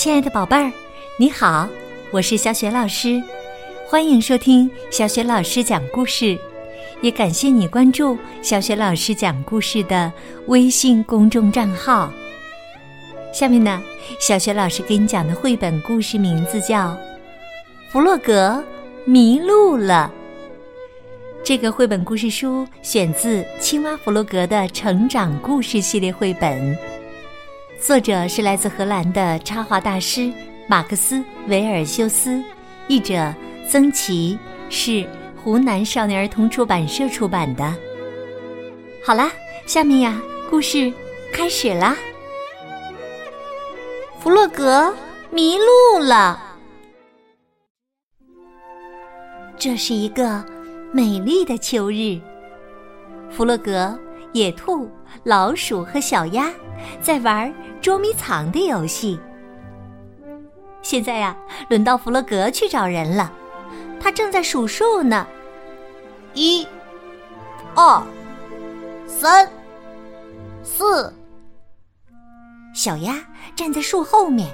亲爱的宝贝儿，你好，我是小雪老师，欢迎收听小雪老师讲故事，也感谢你关注小雪老师讲故事的微信公众账号。下面呢，小雪老师给你讲的绘本故事名字叫《弗洛格迷路了》。这个绘本故事书选自《青蛙弗洛格的成长故事系列绘本》。作者是来自荷兰的插画大师马克思·维尔修斯，译者曾琦，是湖南少年儿童出版社出版的。好啦，下面呀，故事开始啦。弗洛格迷路了。这是一个美丽的秋日，弗洛格、野兔、老鼠和小鸭在玩。捉迷藏的游戏。现在呀，轮到弗洛格去找人了。他正在数数呢，一、二、三、四。小鸭站在树后面，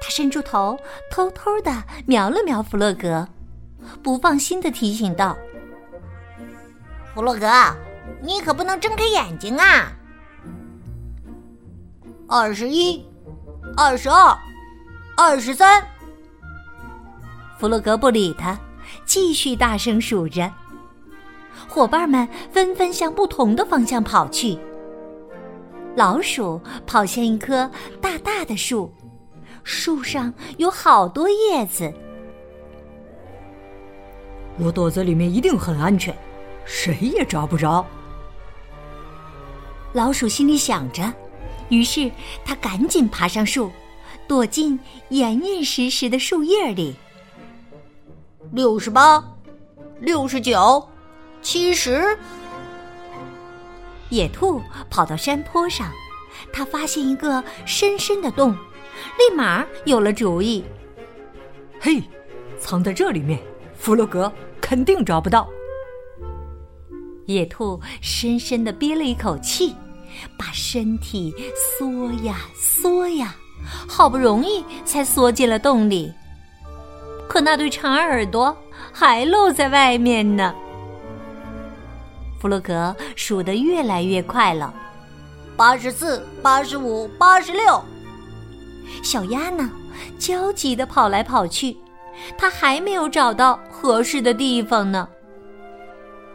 它伸出头，偷偷的瞄了瞄弗洛格，不放心的提醒道：“弗洛格，你可不能睁开眼睛啊！”二十一，二十二，二十三。弗洛格不理他，继续大声数着。伙伴们纷纷向不同的方向跑去。老鼠跑向一棵大大的树，树上有好多叶子。我躲在里面一定很安全，谁也找不着。老鼠心里想着。于是他赶紧爬上树，躲进严严实实的树叶里。六十八，六十九，七十。野兔跑到山坡上，他发现一个深深的洞，立马有了主意。嘿，藏在这里面，弗洛格肯定找不到。野兔深深的憋了一口气。把身体缩呀缩呀，好不容易才缩进了洞里。可那对长耳朵还露在外面呢。弗洛格数得越来越快了，八十四、八十五、八十六。小鸭呢，焦急的跑来跑去，它还没有找到合适的地方呢。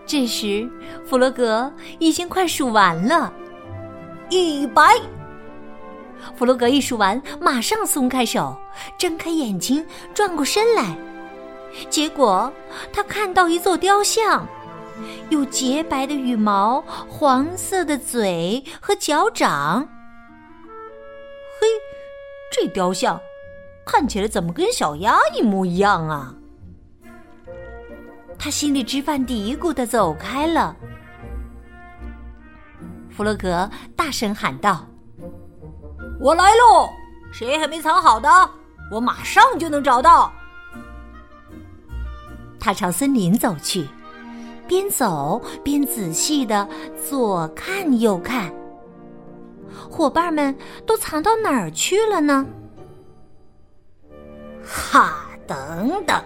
这时，弗洛格已经快数完了。一百，弗洛格一数完，马上松开手，睁开眼睛，转过身来。结果他看到一座雕像，有洁白的羽毛、黄色的嘴和脚掌。嘿，这雕像看起来怎么跟小鸭一模一样啊？他心里直犯嘀咕的走开了。弗洛格大声喊道：“我来喽！谁还没藏好的？我马上就能找到。”他朝森林走去，边走边仔细的左看右看。伙伴们都藏到哪儿去了呢？哈！等等，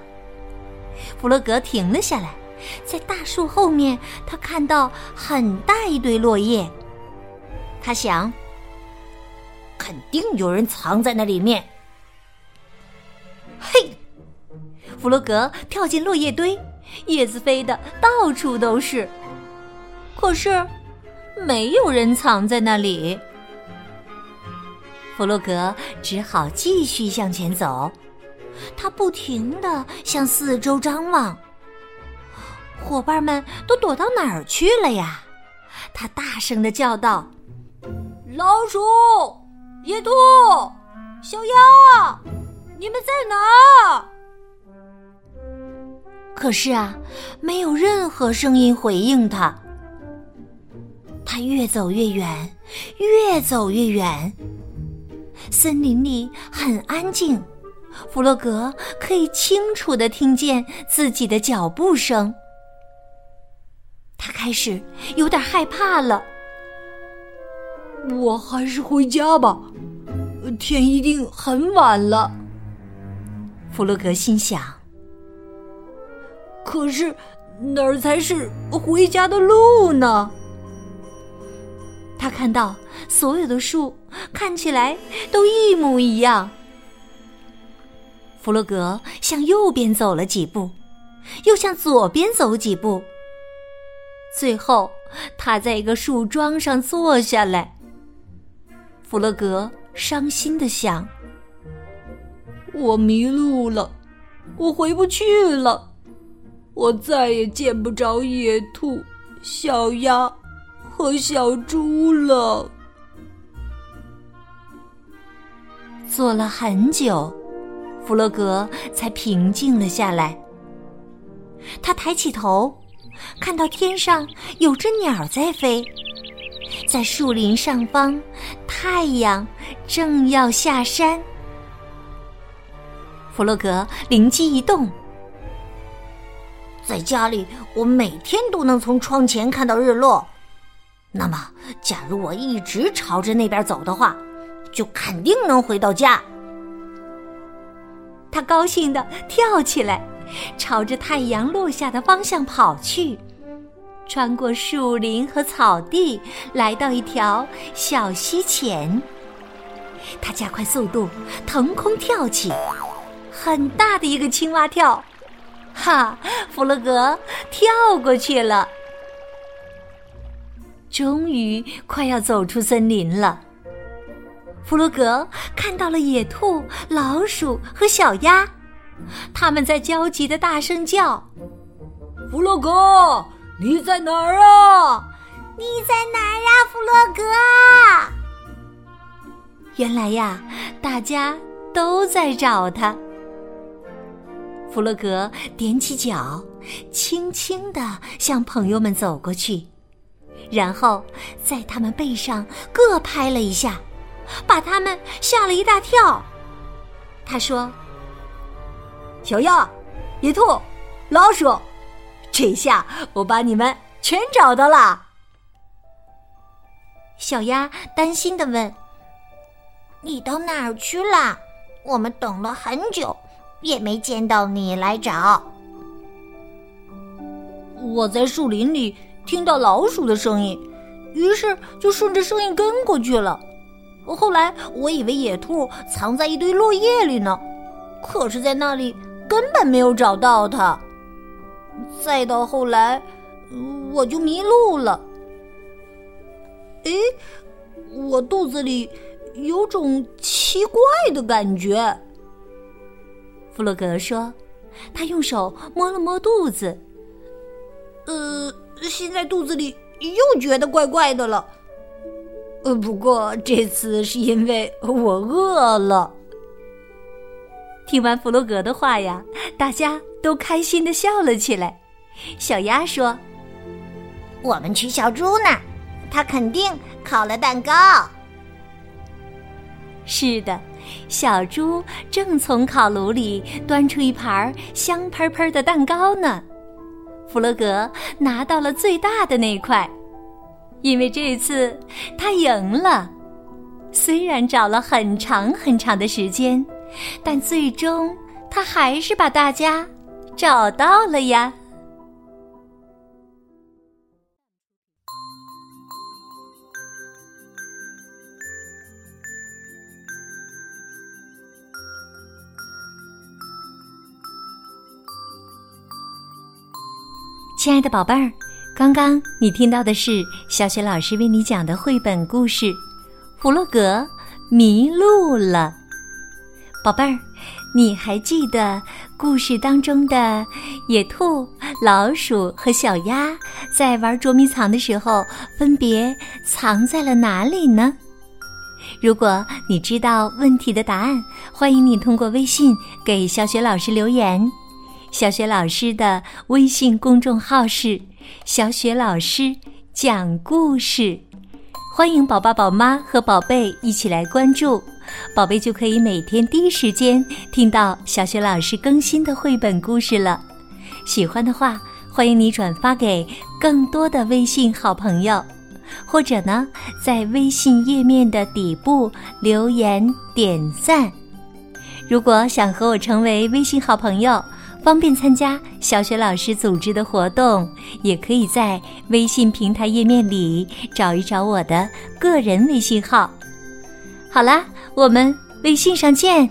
弗洛格停了下来。在大树后面，他看到很大一堆落叶。他想，肯定有人藏在那里面。嘿，弗洛格跳进落叶堆，叶子飞的到处都是，可是没有人藏在那里。弗洛格只好继续向前走，他不停的向四周张望。伙伴们都躲到哪儿去了呀？他大声的叫道：“老鼠、野兔、小鸭，你们在哪？”可是啊，没有任何声音回应他。他越走越远，越走越远。森林里很安静，弗洛格可以清楚的听见自己的脚步声。他开始有点害怕了。我还是回家吧，天一定很晚了。弗洛格心想。可是哪儿才是回家的路呢？他看到所有的树看起来都一模一样。弗洛格向右边走了几步，又向左边走几步，最后他在一个树桩上坐下来。弗洛格伤心的想：“我迷路了，我回不去了，我再也见不着野兔、小鸭和小猪了。”坐了很久。弗洛格才平静了下来。他抬起头，看到天上有只鸟在飞，在树林上方，太阳正要下山。弗洛格灵机一动，在家里我每天都能从窗前看到日落，那么假如我一直朝着那边走的话，就肯定能回到家。他高兴地跳起来，朝着太阳落下的方向跑去，穿过树林和草地，来到一条小溪前。他加快速度，腾空跳起，很大的一个青蛙跳，哈！弗洛格跳过去了，终于快要走出森林了。弗洛格看到了野兔、老鼠和小鸭，他们在焦急的大声叫：“弗洛格，你在哪儿啊？你在哪儿啊，弗洛格？”原来呀，大家都在找他。弗洛格踮起脚，轻轻地向朋友们走过去，然后在他们背上各拍了一下。把他们吓了一大跳。他说：“小鸭、野兔、老鼠，这下我把你们全找到了。”小鸭担心的问：“你到哪儿去了？我们等了很久，也没见到你来找。”我在树林里听到老鼠的声音，于是就顺着声音跟过去了。后来我以为野兔藏在一堆落叶里呢，可是，在那里根本没有找到它。再到后来，我就迷路了。诶，我肚子里有种奇怪的感觉。弗洛格说：“他用手摸了摸肚子，呃，现在肚子里又觉得怪怪的了。”呃，不过这次是因为我饿了。听完弗洛格的话呀，大家都开心的笑了起来。小鸭说：“我们去小猪那儿，他肯定烤了蛋糕。”是的，小猪正从烤炉里端出一盘香喷喷的蛋糕呢。弗洛格拿到了最大的那块。因为这次他赢了，虽然找了很长很长的时间，但最终他还是把大家找到了呀。亲爱的宝贝儿。刚刚你听到的是小雪老师为你讲的绘本故事《弗洛格迷路了》。宝贝儿，你还记得故事当中的野兔、老鼠和小鸭在玩捉迷藏的时候分别藏在了哪里呢？如果你知道问题的答案，欢迎你通过微信给小雪老师留言。小雪老师的微信公众号是。小雪老师讲故事，欢迎宝爸、宝妈和宝贝一起来关注，宝贝就可以每天第一时间听到小雪老师更新的绘本故事了。喜欢的话，欢迎你转发给更多的微信好朋友。或者呢，在微信页面的底部留言点赞。如果想和我成为微信好朋友，方便参加小雪老师组织的活动，也可以在微信平台页面里找一找我的个人微信号。好啦，我们微信上见。